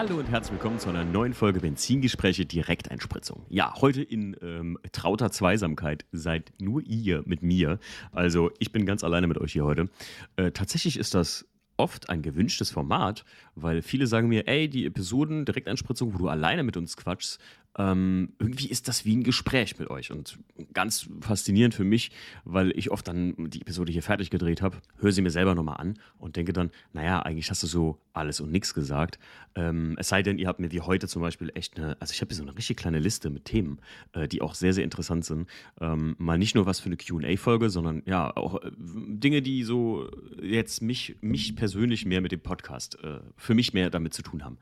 Hallo und herzlich willkommen zu einer neuen Folge Benzingespräche Direkteinspritzung. Ja, heute in ähm, trauter Zweisamkeit seid nur ihr mit mir. Also ich bin ganz alleine mit euch hier heute. Äh, tatsächlich ist das oft ein gewünschtes Format, weil viele sagen mir, ey, die Episoden Direkteinspritzung, wo du alleine mit uns quatschst, ähm, irgendwie ist das wie ein Gespräch mit euch und ganz faszinierend für mich, weil ich oft dann die Episode hier fertig gedreht habe, höre sie mir selber nochmal an und denke dann, naja, eigentlich hast du so alles und nichts gesagt. Ähm, es sei denn, ihr habt mir wie heute zum Beispiel echt eine, also ich habe hier so eine richtig kleine Liste mit Themen, äh, die auch sehr, sehr interessant sind. Ähm, mal nicht nur was für eine QA-Folge, sondern ja, auch äh, Dinge, die so jetzt mich, mich persönlich mehr mit dem Podcast, äh, für mich mehr damit zu tun haben.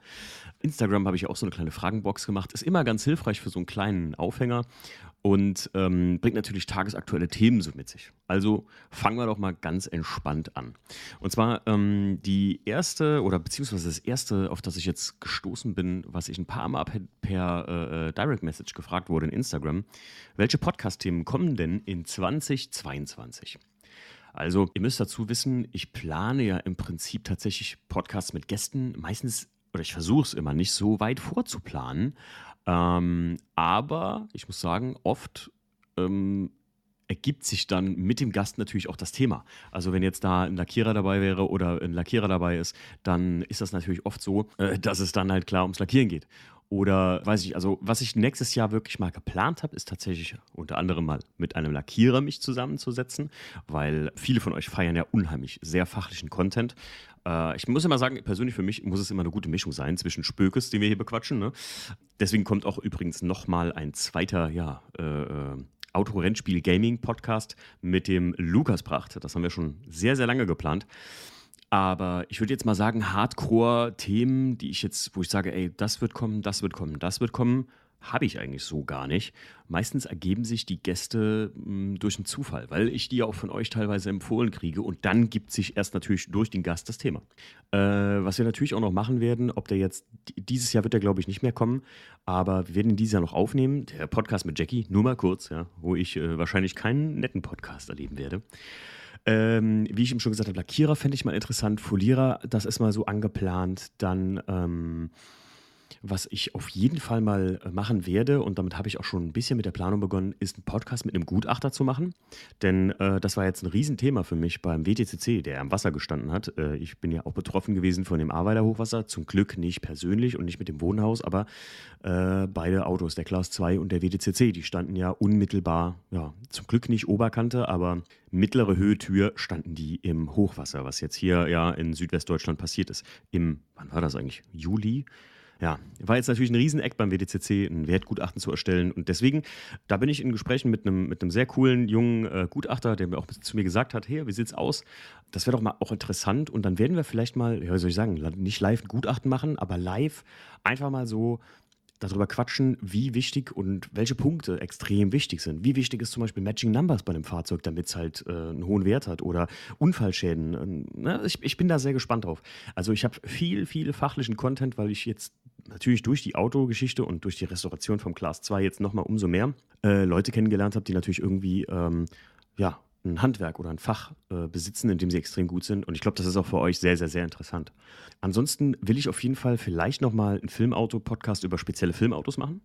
Instagram habe ich auch so eine kleine Fragenbox gemacht, ist immer ganz ganz hilfreich für so einen kleinen Aufhänger und ähm, bringt natürlich tagesaktuelle Themen so mit sich. Also fangen wir doch mal ganz entspannt an. Und zwar ähm, die erste oder beziehungsweise das erste, auf das ich jetzt gestoßen bin, was ich ein paar Mal per, per äh, Direct Message gefragt wurde in Instagram, welche Podcast-Themen kommen denn in 2022? Also, ihr müsst dazu wissen, ich plane ja im Prinzip tatsächlich Podcasts mit Gästen, meistens, oder ich versuche es immer nicht so weit vorzuplanen, ähm, aber ich muss sagen, oft ähm, ergibt sich dann mit dem Gast natürlich auch das Thema. Also wenn jetzt da ein Lackierer dabei wäre oder ein Lackierer dabei ist, dann ist das natürlich oft so, äh, dass es dann halt klar ums Lackieren geht. Oder weiß ich, also was ich nächstes Jahr wirklich mal geplant habe, ist tatsächlich unter anderem mal mit einem Lackierer mich zusammenzusetzen, weil viele von euch feiern ja unheimlich sehr fachlichen Content. Äh, ich muss immer sagen, persönlich für mich muss es immer eine gute Mischung sein zwischen Spökes, den wir hier bequatschen. Ne? Deswegen kommt auch übrigens nochmal ein zweiter, ja, äh, äh Autorennspiel-Gaming-Podcast mit dem Lukas Pracht. Das haben wir schon sehr, sehr lange geplant. Aber ich würde jetzt mal sagen, Hardcore-Themen, die ich jetzt, wo ich sage, ey, das wird kommen, das wird kommen, das wird kommen, habe ich eigentlich so gar nicht. Meistens ergeben sich die Gäste mh, hm, durch einen Zufall, weil ich die ja auch von euch teilweise empfohlen kriege und dann gibt sich erst natürlich durch den Gast das Thema. Äh, was wir natürlich auch noch machen werden, ob der jetzt, dieses Jahr wird der glaube ich nicht mehr kommen, aber wir werden ihn dieses Jahr noch aufnehmen, der Podcast mit Jackie, nur mal kurz, ja, wo ich äh, wahrscheinlich keinen netten Podcast erleben werde. Ähm, wie ich ihm schon gesagt habe, Lackierer fände ich mal interessant. Folierer, das ist mal so angeplant. Dann ähm, was ich auf jeden Fall mal äh, machen werde, und damit habe ich auch schon ein bisschen mit der Planung begonnen, ist einen Podcast mit einem Gutachter zu machen. Denn äh, das war jetzt ein Riesenthema für mich beim WTCC, der am Wasser gestanden hat. Äh, ich bin ja auch betroffen gewesen von dem Arbeiterhochwasser. Zum Glück nicht persönlich und nicht mit dem Wohnhaus, aber äh, beide Autos, der Class 2 und der WTCC, die standen ja unmittelbar, ja, zum Glück nicht Oberkante, aber mittlere Höhetür standen die im Hochwasser, was jetzt hier ja in Südwestdeutschland passiert ist. Im, wann war das eigentlich? Juli? Ja, war jetzt natürlich ein Rieseneck beim WDCC, ein Wertgutachten zu erstellen. Und deswegen, da bin ich in Gesprächen mit einem, mit einem sehr coolen jungen äh, Gutachter, der mir auch zu mir gesagt hat, hey, wie sieht's aus? Das wäre doch mal auch interessant. Und dann werden wir vielleicht mal, ja, wie soll ich sagen, nicht live ein Gutachten machen, aber live einfach mal so darüber quatschen, wie wichtig und welche Punkte extrem wichtig sind. Wie wichtig ist zum Beispiel Matching Numbers bei einem Fahrzeug, damit es halt äh, einen hohen Wert hat oder Unfallschäden. Ähm, ne? ich, ich bin da sehr gespannt drauf. Also ich habe viel, viel fachlichen Content, weil ich jetzt natürlich durch die Autogeschichte und durch die Restauration vom Class 2 jetzt nochmal umso mehr äh, Leute kennengelernt habe, die natürlich irgendwie ähm, ja, ein Handwerk oder ein Fach äh, besitzen, in dem sie extrem gut sind. Und ich glaube, das ist auch für euch sehr, sehr, sehr interessant. Ansonsten will ich auf jeden Fall vielleicht nochmal einen Filmauto-Podcast über spezielle Filmautos machen.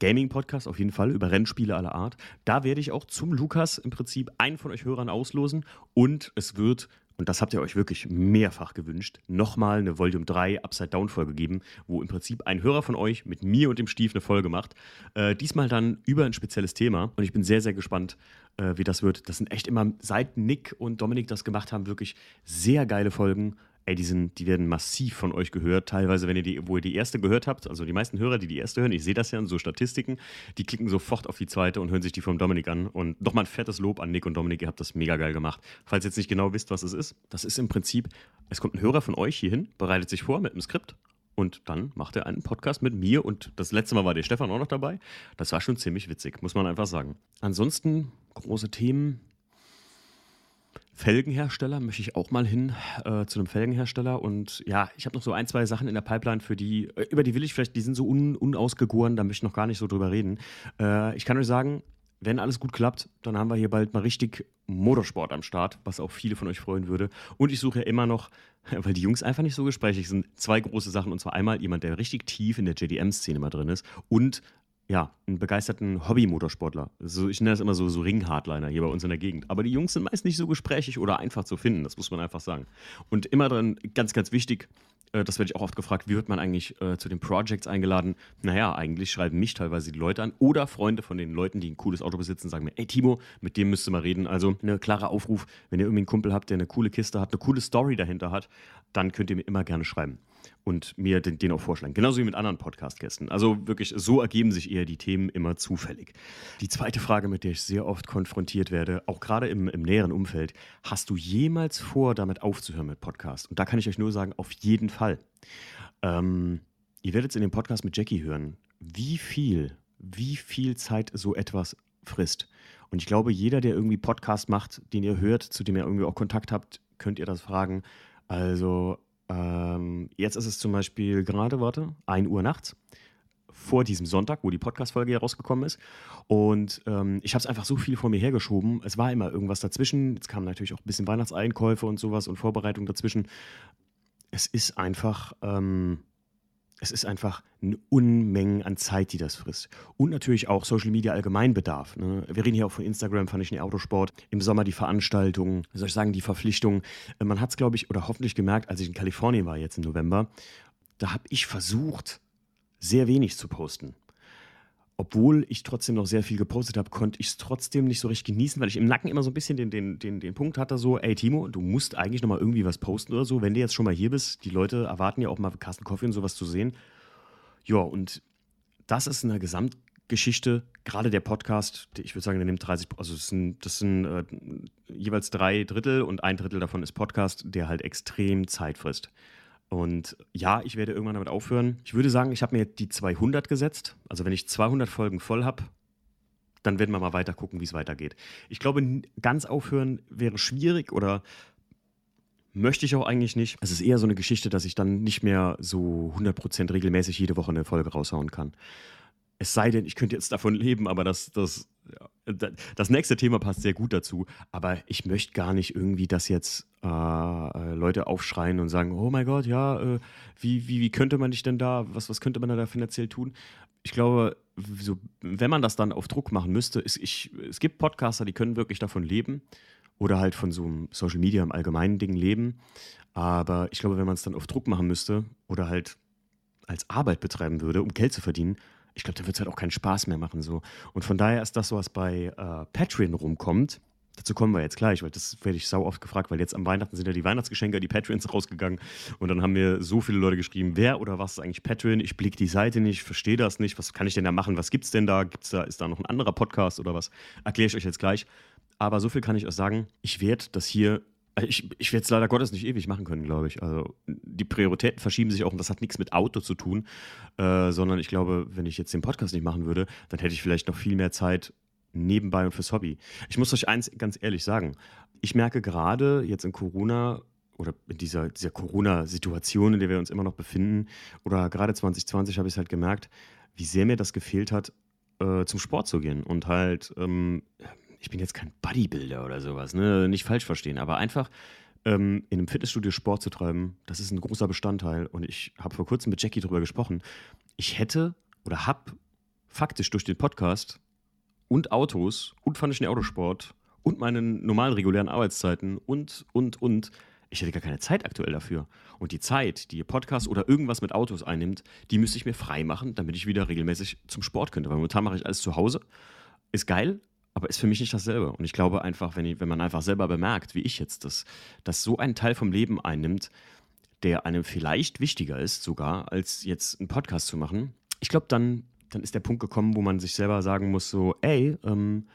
Gaming-Podcast auf jeden Fall über Rennspiele aller Art. Da werde ich auch zum Lukas im Prinzip einen von euch Hörern auslosen und es wird und das habt ihr euch wirklich mehrfach gewünscht, nochmal eine Volume 3 Upside-Down-Folge geben, wo im Prinzip ein Hörer von euch mit mir und dem Stief eine Folge macht. Äh, diesmal dann über ein spezielles Thema. Und ich bin sehr, sehr gespannt, äh, wie das wird. Das sind echt immer, seit Nick und Dominik das gemacht haben, wirklich sehr geile Folgen ey, die, sind, die werden massiv von euch gehört. Teilweise, wenn ihr die, wo ihr die erste gehört habt, also die meisten Hörer, die die erste hören, ich sehe das ja in so Statistiken, die klicken sofort auf die zweite und hören sich die vom Dominik an. Und nochmal ein fettes Lob an Nick und Dominik, ihr habt das mega geil gemacht. Falls ihr jetzt nicht genau wisst, was es ist, das ist im Prinzip, es kommt ein Hörer von euch hierhin, bereitet sich vor mit einem Skript und dann macht er einen Podcast mit mir und das letzte Mal war der Stefan auch noch dabei. Das war schon ziemlich witzig, muss man einfach sagen. Ansonsten große Themen, Felgenhersteller möchte ich auch mal hin äh, zu einem Felgenhersteller und ja, ich habe noch so ein, zwei Sachen in der Pipeline für die, äh, über die will ich vielleicht, die sind so un, unausgegoren, da möchte ich noch gar nicht so drüber reden. Äh, ich kann euch sagen, wenn alles gut klappt, dann haben wir hier bald mal richtig Motorsport am Start, was auch viele von euch freuen würde. Und ich suche ja immer noch, weil die Jungs einfach nicht so gesprächig sind, zwei große Sachen. Und zwar einmal jemand, der richtig tief in der JDM-Szene mal drin ist und ja, einen begeisterten Hobby-Motorsportler. Also ich nenne das immer so, so Ring-Hardliner hier bei uns in der Gegend. Aber die Jungs sind meist nicht so gesprächig oder einfach zu finden, das muss man einfach sagen. Und immer dran, ganz, ganz wichtig, äh, das werde ich auch oft gefragt, wie wird man eigentlich äh, zu den Projects eingeladen? Naja, eigentlich schreiben mich teilweise die Leute an oder Freunde von den Leuten, die ein cooles Auto besitzen, sagen mir, ey Timo, mit dem müsst ihr mal reden. Also ein klarer Aufruf, wenn ihr irgendwie einen Kumpel habt, der eine coole Kiste hat, eine coole Story dahinter hat, dann könnt ihr mir immer gerne schreiben und mir den, den auch vorschlagen. Genauso wie mit anderen Podcast-Gästen. Also wirklich, so ergeben sich eher die Themen immer zufällig. Die zweite Frage, mit der ich sehr oft konfrontiert werde, auch gerade im, im näheren Umfeld, hast du jemals vor, damit aufzuhören mit Podcast? Und da kann ich euch nur sagen, auf jeden Fall. Ähm, ihr werdet es in dem Podcast mit Jackie hören, wie viel, wie viel Zeit so etwas frisst. Und ich glaube, jeder, der irgendwie Podcast macht, den ihr hört, zu dem ihr irgendwie auch Kontakt habt, könnt ihr das fragen. Also ähm, jetzt ist es zum Beispiel gerade, warte, 1 Uhr nachts vor diesem Sonntag, wo die Podcast-Folge ja rausgekommen ist. Und ähm, ich habe es einfach so viel vor mir hergeschoben. Es war immer irgendwas dazwischen. Jetzt kamen natürlich auch ein bisschen Weihnachtseinkäufe und sowas und Vorbereitung dazwischen. Es ist einfach, ähm, es ist einfach eine Unmengen an Zeit, die das frisst. Und natürlich auch Social Media Allgemeinbedarf. Ne? Wir reden hier auch von Instagram, fand ich den Autosport. Im Sommer die Veranstaltungen, soll ich sagen, die Verpflichtungen. Äh, man hat es, glaube ich, oder hoffentlich gemerkt, als ich in Kalifornien war jetzt im November, da habe ich versucht, sehr wenig zu posten obwohl ich trotzdem noch sehr viel gepostet habe, konnte ich es trotzdem nicht so richtig genießen, weil ich im Nacken immer so ein bisschen den, den, den, den Punkt hatte, so, ey Timo, du musst eigentlich noch mal irgendwie was posten oder so, wenn du jetzt schon mal hier bist. Die Leute erwarten ja auch mal Carsten Coffee und sowas zu sehen. Ja, und das ist eine Gesamtgeschichte, gerade der Podcast, ich würde sagen, der nimmt 30, also das sind, das sind äh, jeweils drei Drittel und ein Drittel davon ist Podcast, der halt extrem Zeit frisst. Und ja, ich werde irgendwann damit aufhören. Ich würde sagen, ich habe mir die 200 gesetzt. Also wenn ich 200 Folgen voll habe, dann werden wir mal weiter gucken, wie es weitergeht. Ich glaube, ganz aufhören wäre schwierig oder möchte ich auch eigentlich nicht. Es ist eher so eine Geschichte, dass ich dann nicht mehr so 100% regelmäßig jede Woche eine Folge raushauen kann. Es sei denn, ich könnte jetzt davon leben, aber das, das, das nächste Thema passt sehr gut dazu. Aber ich möchte gar nicht irgendwie, dass jetzt äh, äh, Leute aufschreien und sagen: Oh mein Gott, ja, äh, wie, wie, wie könnte man dich denn da, was, was könnte man da finanziell tun? Ich glaube, so, wenn man das dann auf Druck machen müsste, ist, ich, es gibt Podcaster, die können wirklich davon leben oder halt von so einem Social Media im allgemeinen Ding leben. Aber ich glaube, wenn man es dann auf Druck machen müsste oder halt als Arbeit betreiben würde, um Geld zu verdienen, ich glaube, dann wird es halt auch keinen Spaß mehr machen. So. Und von daher ist das so, was bei äh, Patreon rumkommt. Dazu kommen wir jetzt gleich, weil das werde ich sau oft gefragt, weil jetzt am Weihnachten sind ja die Weihnachtsgeschenke, die Patreons rausgegangen und dann haben mir so viele Leute geschrieben, wer oder was ist eigentlich Patreon? Ich blicke die Seite nicht, verstehe das nicht, was kann ich denn da machen? Was gibt es denn da? Gibt's da? Ist da noch ein anderer Podcast oder was? Erkläre ich euch jetzt gleich. Aber so viel kann ich euch sagen, ich werde das hier ich, ich werde es leider Gottes nicht ewig machen können, glaube ich. Also die Prioritäten verschieben sich auch und das hat nichts mit Auto zu tun, äh, sondern ich glaube, wenn ich jetzt den Podcast nicht machen würde, dann hätte ich vielleicht noch viel mehr Zeit nebenbei und fürs Hobby. Ich muss euch eins ganz ehrlich sagen. Ich merke gerade jetzt in Corona oder in dieser, dieser Corona-Situation, in der wir uns immer noch befinden, oder gerade 2020 habe ich es halt gemerkt, wie sehr mir das gefehlt hat, äh, zum Sport zu gehen und halt ähm, ich bin jetzt kein Bodybuilder oder sowas, ne? nicht falsch verstehen, aber einfach ähm, in einem Fitnessstudio Sport zu treiben, das ist ein großer Bestandteil. Und ich habe vor kurzem mit Jackie darüber gesprochen. Ich hätte oder habe faktisch durch den Podcast und Autos und fand ich den Autosport und meine normalen regulären Arbeitszeiten und, und, und, ich hätte gar keine Zeit aktuell dafür. Und die Zeit, die ihr Podcast oder irgendwas mit Autos einnimmt, die müsste ich mir frei machen, damit ich wieder regelmäßig zum Sport könnte. Weil momentan mache ich alles zu Hause. Ist geil, aber ist für mich nicht dasselbe. Und ich glaube einfach, wenn, ich, wenn man einfach selber bemerkt, wie ich jetzt, dass das so einen Teil vom Leben einnimmt, der einem vielleicht wichtiger ist, sogar, als jetzt einen Podcast zu machen, ich glaube, dann, dann ist der Punkt gekommen, wo man sich selber sagen muss: so, ey, ähm,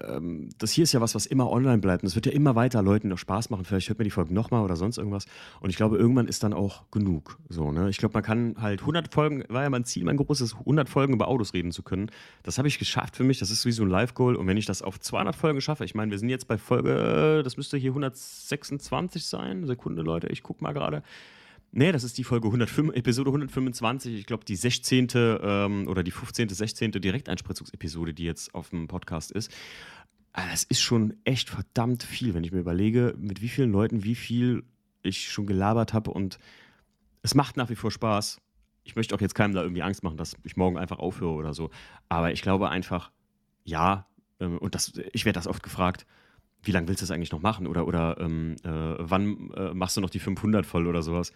ähm, das hier ist ja was, was immer online bleibt. Und es wird ja immer weiter Leuten noch Spaß machen. Vielleicht hört man die Folge nochmal oder sonst irgendwas. Und ich glaube, irgendwann ist dann auch genug. So, ne? Ich glaube, man kann halt 100 Folgen, war ja mein Ziel, mein großes, 100 Folgen über Autos reden zu können. Das habe ich geschafft für mich. Das ist wie so ein Live-Goal. Und wenn ich das auf 200 Folgen schaffe, ich meine, wir sind jetzt bei Folge, das müsste hier 126 sein. Sekunde, Leute, ich gucke mal gerade. Nee, das ist die Folge 105, Episode 125. Ich glaube, die 16. Ähm, oder die 15., 16. Direkteinspritzungsepisode, die jetzt auf dem Podcast ist. Ah, das ist schon echt verdammt viel, wenn ich mir überlege, mit wie vielen Leuten, wie viel ich schon gelabert habe. Und es macht nach wie vor Spaß. Ich möchte auch jetzt keinem da irgendwie Angst machen, dass ich morgen einfach aufhöre oder so. Aber ich glaube einfach, ja, ähm, und das, ich werde das oft gefragt, wie lange willst du das eigentlich noch machen? Oder, oder ähm, äh, wann äh, machst du noch die 500 voll oder sowas?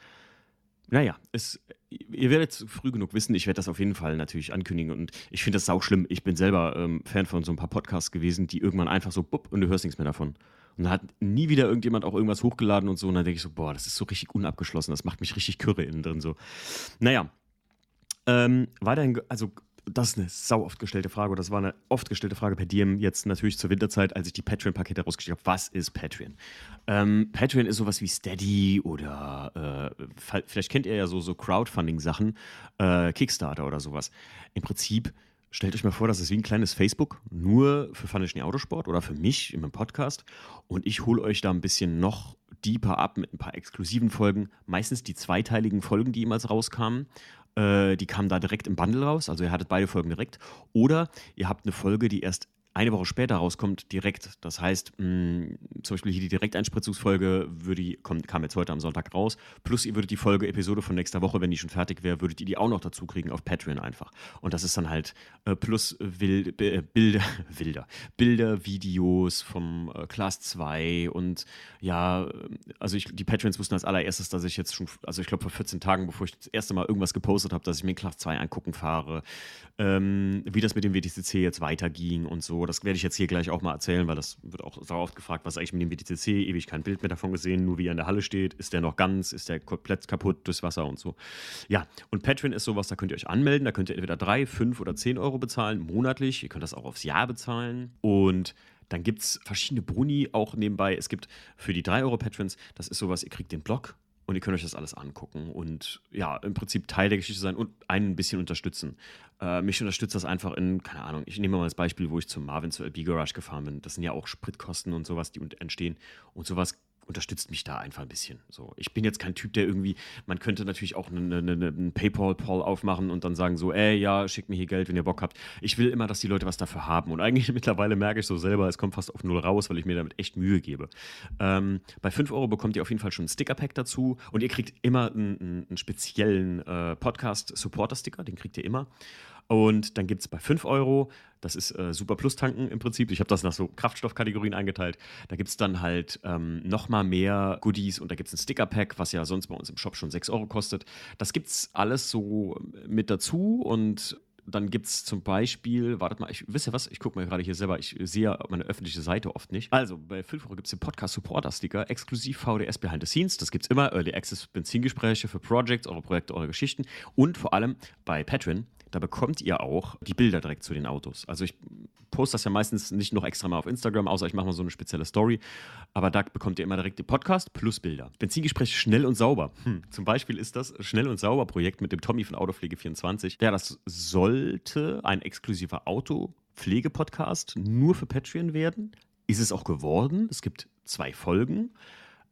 Naja, es, ihr werdet früh genug wissen, ich werde das auf jeden Fall natürlich ankündigen und ich finde das sau schlimm. Ich bin selber ähm, Fan von so ein paar Podcasts gewesen, die irgendwann einfach so bupp und du hörst nichts mehr davon. Und da hat nie wieder irgendjemand auch irgendwas hochgeladen und so und dann denke ich so, boah, das ist so richtig unabgeschlossen, das macht mich richtig kürre innen drin so. Naja, ähm, weiterhin, also das ist eine sau oft gestellte Frage. Das war eine oft gestellte Frage per DM jetzt natürlich zur Winterzeit, als ich die Patreon-Pakete rausgeschickt habe. Was ist Patreon? Ähm, Patreon ist sowas wie Steady oder äh, vielleicht kennt ihr ja so, so Crowdfunding-Sachen, äh, Kickstarter oder sowas. Im Prinzip stellt euch mal vor, das ist wie ein kleines Facebook, nur für Funny Autosport oder für mich in meinem Podcast. Und ich hole euch da ein bisschen noch deeper ab mit ein paar exklusiven Folgen. Meistens die zweiteiligen Folgen, die jemals rauskamen. Äh, die kamen da direkt im Bundle raus, also ihr hattet beide Folgen direkt. Oder ihr habt eine Folge, die erst eine Woche später rauskommt, direkt. Das heißt, mh, mm, zum Beispiel hier die Direkteinspritzungsfolge würde, kommt, kam jetzt heute am Sonntag raus. Plus ihr würdet die Folge, Episode von nächster Woche, wenn die schon fertig wäre, würdet ihr die auch noch dazu kriegen auf Patreon einfach. Und das ist dann halt äh, plus Wild, äh, Bilder, Wilder, Bilder, Videos vom äh, Class 2 und ja, also ich, die Patreons wussten als allererstes, dass ich jetzt schon, also ich glaube vor 14 Tagen, bevor ich das erste Mal irgendwas gepostet habe, dass ich mir Class 2 angucken fahre, ähm, wie das mit dem WTCC jetzt weiterging und so das werde ich jetzt hier gleich auch mal erzählen, weil das wird auch sehr oft gefragt, was eigentlich mit dem WTCC, ewig kein Bild mehr davon gesehen, nur wie er in der Halle steht, ist der noch ganz, ist der komplett kaputt durchs Wasser und so. Ja, und Patreon ist sowas, da könnt ihr euch anmelden, da könnt ihr entweder 3, 5 oder 10 Euro bezahlen, monatlich, ihr könnt das auch aufs Jahr bezahlen. Und dann gibt es verschiedene Bruni auch nebenbei. Es gibt für die 3 Euro Patrons, das ist sowas, ihr kriegt den Blog und ihr könnt euch das alles angucken und ja, im Prinzip Teil der Geschichte sein und einen ein bisschen unterstützen. Äh, mich unterstützt das einfach in, keine Ahnung, ich nehme mal das Beispiel, wo ich zum Marvin zur LB Garage gefahren bin. Das sind ja auch Spritkosten und sowas, die entstehen. Und sowas unterstützt mich da einfach ein bisschen. So, ich bin jetzt kein Typ, der irgendwie, man könnte natürlich auch einen eine, eine PayPal-Poll aufmachen und dann sagen so, ey, ja, schickt mir hier Geld, wenn ihr Bock habt. Ich will immer, dass die Leute was dafür haben. Und eigentlich mittlerweile merke ich so selber, es kommt fast auf null raus, weil ich mir damit echt Mühe gebe. Ähm, bei 5 Euro bekommt ihr auf jeden Fall schon ein Sticker-Pack dazu und ihr kriegt immer einen, einen speziellen äh, Podcast-Supporter-Sticker, den kriegt ihr immer. Und dann gibt es bei 5 Euro, das ist äh, Super Plus tanken im Prinzip. Ich habe das nach so Kraftstoffkategorien eingeteilt. Da gibt es dann halt ähm, nochmal mehr Goodies und da gibt es ein Sticker-Pack, was ja sonst bei uns im Shop schon 6 Euro kostet. Das gibt es alles so mit dazu und dann gibt es zum Beispiel, wartet mal, ich wisst ihr was, ich gucke mal gerade hier selber, ich sehe meine öffentliche Seite oft nicht. Also, bei 5 Euro gibt es den Podcast-Supporter-Sticker, exklusiv VDS Behind the Scenes. Das gibt es immer, Early Access Benzingespräche für Projects, eure Projekte, eure Geschichten. Und vor allem bei Patreon da bekommt ihr auch die Bilder direkt zu den Autos. Also ich poste das ja meistens nicht noch extra mal auf Instagram, außer ich mache mal so eine spezielle Story. Aber da bekommt ihr immer direkt den Podcast plus Bilder. Benzingespräch schnell und sauber. Hm. Zum Beispiel ist das Schnell und Sauber Projekt mit dem Tommy von Autopflege24. Ja, das sollte ein exklusiver Autopflege-Podcast nur für Patreon werden. Ist es auch geworden. Es gibt zwei Folgen.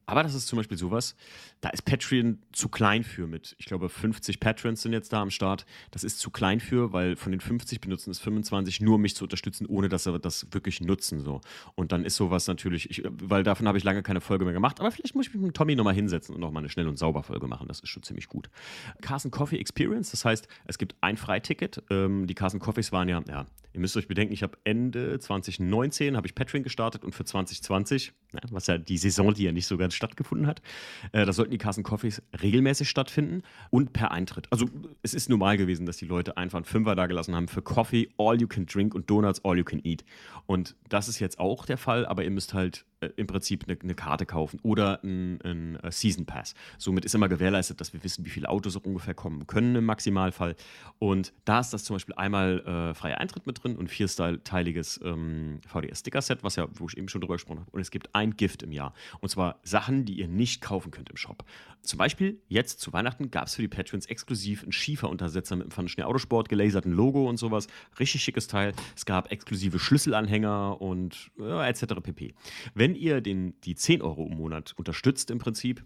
Aber das ist zum Beispiel sowas, da ist Patreon zu klein für mit, ich glaube 50 Patrons sind jetzt da am Start. Das ist zu klein für, weil von den 50 benutzen es 25 nur, um mich zu unterstützen, ohne dass sie das wirklich nutzen. So. Und dann ist sowas natürlich, ich, weil davon habe ich lange keine Folge mehr gemacht, aber vielleicht muss ich mich mit Tommy nochmal hinsetzen und nochmal eine schnell und sauber Folge machen. Das ist schon ziemlich gut. Carson Coffee Experience, das heißt, es gibt ein Freiticket. Ähm, die Carson Coffees waren ja, ja, ihr müsst euch bedenken, ich habe Ende 2019 habe ich Patreon gestartet und für 2020, ja, was ja die Saison, die ja nicht so ganz stattgefunden hat. Äh, da sollten die Carson Coffees regelmäßig stattfinden und per Eintritt. Also es ist normal gewesen, dass die Leute einfach einen Fünfer da gelassen haben für Coffee, All You Can Drink und Donuts, All You Can Eat. Und das ist jetzt auch der Fall, aber ihr müsst halt im Prinzip eine, eine, Karte kaufen oder ein, äh, Season Pass. Somit ist immer gewährleistet, dass wir wissen, wie viele Autos ungefähr kommen können im Maximalfall. Und da ist das zum Beispiel einmal äh, freier Eintritt mit drin und vierteiliges ähm, VDS-Sticker-Set, was ja, wo ich eben schon drüber gesprochen habe. Und es gibt ein Gift im Jahr. Und zwar Sachen, die ihr nicht kaufen könnt im Shop. Zum Beispiel jetzt zu Weihnachten gab es für die Patrons exklusiv einen Schieferuntersetzer mit einem Pfannenschnee Autosport, gelaserten Logo und sowas. Richtig schickes Teil. Es gab exklusive Schlüsselanhänger und äh, etc. pp. Wenn ihr den, die 10 Euro im Monat unterstützt im Prinzip,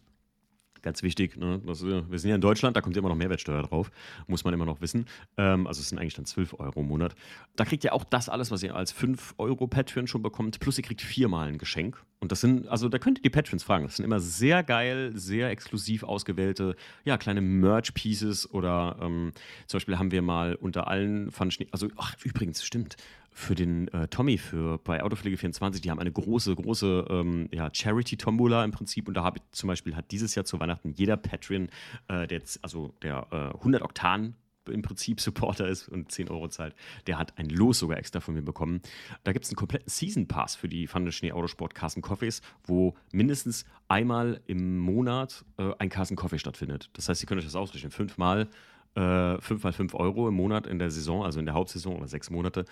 Ganz wichtig, ne? das, wir sind ja in Deutschland, da kommt immer noch Mehrwertsteuer drauf, muss man immer noch wissen. Ähm, also es sind eigentlich dann 12 Euro im Monat. Da kriegt ihr auch das alles, was ihr als 5 Euro Patreon schon bekommt, plus ihr kriegt viermal ein Geschenk. Und das sind, also da könnt ihr die Patrons fragen. Das sind immer sehr geil, sehr exklusiv ausgewählte, ja, kleine Merch-Pieces oder ähm, zum Beispiel haben wir mal unter allen Fun also, ach, übrigens, stimmt für den äh, Tommy für bei Autopflege24, die haben eine große, große ähm, ja, Charity-Tombola im Prinzip. Und da habe ich zum Beispiel hat dieses Jahr zu Weihnachten jeder Patreon, äh, der also der äh, 100 Oktan im Prinzip Supporter ist und 10 Euro zahlt, der hat ein Los sogar extra von mir bekommen. Da gibt es einen kompletten Season Pass für die Fun Schnee Autosport Carsten Coffees, wo mindestens einmal im Monat äh, ein Carsten Coffee stattfindet. Das heißt, ihr könnt euch das ausrechnen. Fünfmal, äh, fünf mal fünf Euro im Monat in der Saison, also in der Hauptsaison oder sechs Monate.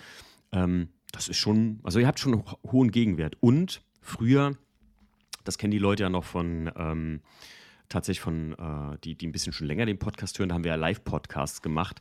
Ähm, das ist schon, also ihr habt schon einen hohen Gegenwert. Und früher, das kennen die Leute ja noch von, ähm, tatsächlich von, äh, die, die ein bisschen schon länger den Podcast hören, da haben wir ja Live-Podcasts gemacht.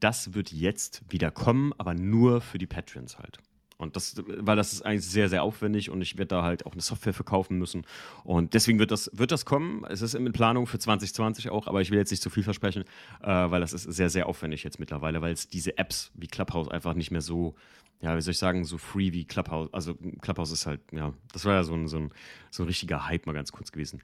Das wird jetzt wieder kommen, aber nur für die Patrons halt. Und das, weil das ist eigentlich sehr, sehr aufwendig und ich werde da halt auch eine Software verkaufen müssen. Und deswegen wird das, wird das kommen. Es ist in Planung für 2020 auch, aber ich will jetzt nicht zu viel versprechen, äh, weil das ist sehr, sehr aufwendig jetzt mittlerweile, weil es diese Apps wie Clubhouse einfach nicht mehr so, ja, wie soll ich sagen, so free wie Clubhouse. Also Clubhouse ist halt, ja, das war ja so ein, so ein, so ein richtiger Hype mal ganz kurz gewesen.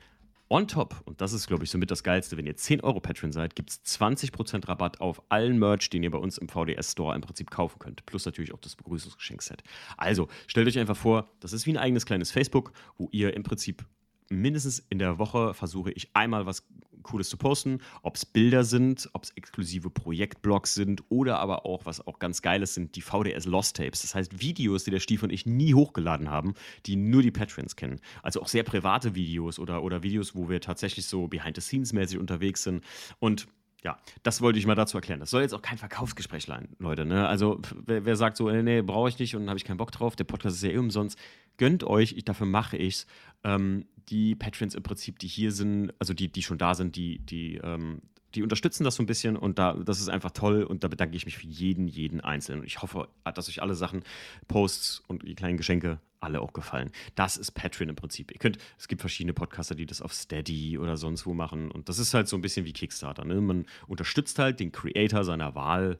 On top, und das ist, glaube ich, somit das Geilste, wenn ihr 10 Euro Patreon seid, gibt es 20% Rabatt auf allen Merch, den ihr bei uns im VDS Store im Prinzip kaufen könnt. Plus natürlich auch das Begrüßungsgeschenkset. Also, stellt euch einfach vor, das ist wie ein eigenes kleines Facebook, wo ihr im Prinzip mindestens in der Woche versuche ich einmal was Cooles zu posten, ob es Bilder sind, ob es exklusive Projektblogs sind oder aber auch, was auch ganz Geiles sind, die VDS Lost Tapes. Das heißt Videos, die der Stief und ich nie hochgeladen haben, die nur die Patrons kennen. Also auch sehr private Videos oder, oder Videos, wo wir tatsächlich so behind-the-scenes-mäßig unterwegs sind. Und ja, das wollte ich mal dazu erklären. Das soll jetzt auch kein Verkaufsgespräch sein, Leute. Ne? Also, wer, wer, sagt so, nee, brauche ich nicht und habe ich keinen Bock drauf, der Podcast ist ja eh umsonst, gönnt euch, ich, dafür mache ich es. Ähm, die Patrons im Prinzip, die hier sind, also die, die schon da sind, die, die, ähm, die unterstützen das so ein bisschen und da, das ist einfach toll und da bedanke ich mich für jeden, jeden Einzelnen. Und ich hoffe, dass euch alle Sachen, Posts und die kleinen Geschenke alle auch gefallen. Das ist Patreon im Prinzip. Ihr könnt, es gibt verschiedene Podcaster, die das auf Steady oder sonst wo machen und das ist halt so ein bisschen wie Kickstarter. Ne? Man unterstützt halt den Creator seiner Wahl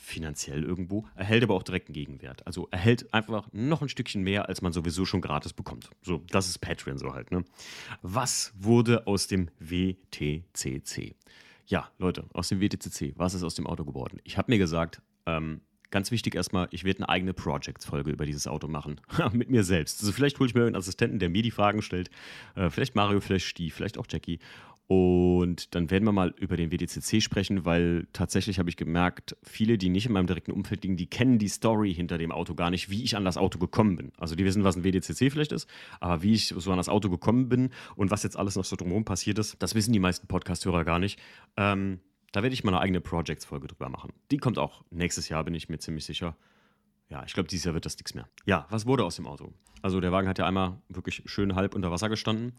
finanziell irgendwo, erhält aber auch direkten Gegenwert. Also erhält einfach noch ein Stückchen mehr, als man sowieso schon gratis bekommt. So, das ist Patreon so halt. Ne? Was wurde aus dem WTCC? Ja, Leute, aus dem WTCC, was ist aus dem Auto geworden? Ich habe mir gesagt, ähm, ganz wichtig erstmal, ich werde eine eigene Projects-Folge über dieses Auto machen. Mit mir selbst. Also vielleicht hole ich mir einen Assistenten, der mir die Fragen stellt. Äh, vielleicht Mario, vielleicht Stief, vielleicht auch Jackie. Und dann werden wir mal über den WDCC sprechen, weil tatsächlich habe ich gemerkt, viele, die nicht in meinem direkten Umfeld liegen, die kennen die Story hinter dem Auto gar nicht, wie ich an das Auto gekommen bin. Also die wissen, was ein WDCC vielleicht ist, aber wie ich so an das Auto gekommen bin und was jetzt alles noch so drumherum passiert ist, das wissen die meisten Podcast-Hörer gar nicht. Ähm, da werde ich mal eine eigene Projects-Folge drüber machen. Die kommt auch nächstes Jahr, bin ich mir ziemlich sicher. Ja, ich glaube, dieses Jahr wird das nichts mehr. Ja, was wurde aus dem Auto? Also der Wagen hat ja einmal wirklich schön halb unter Wasser gestanden.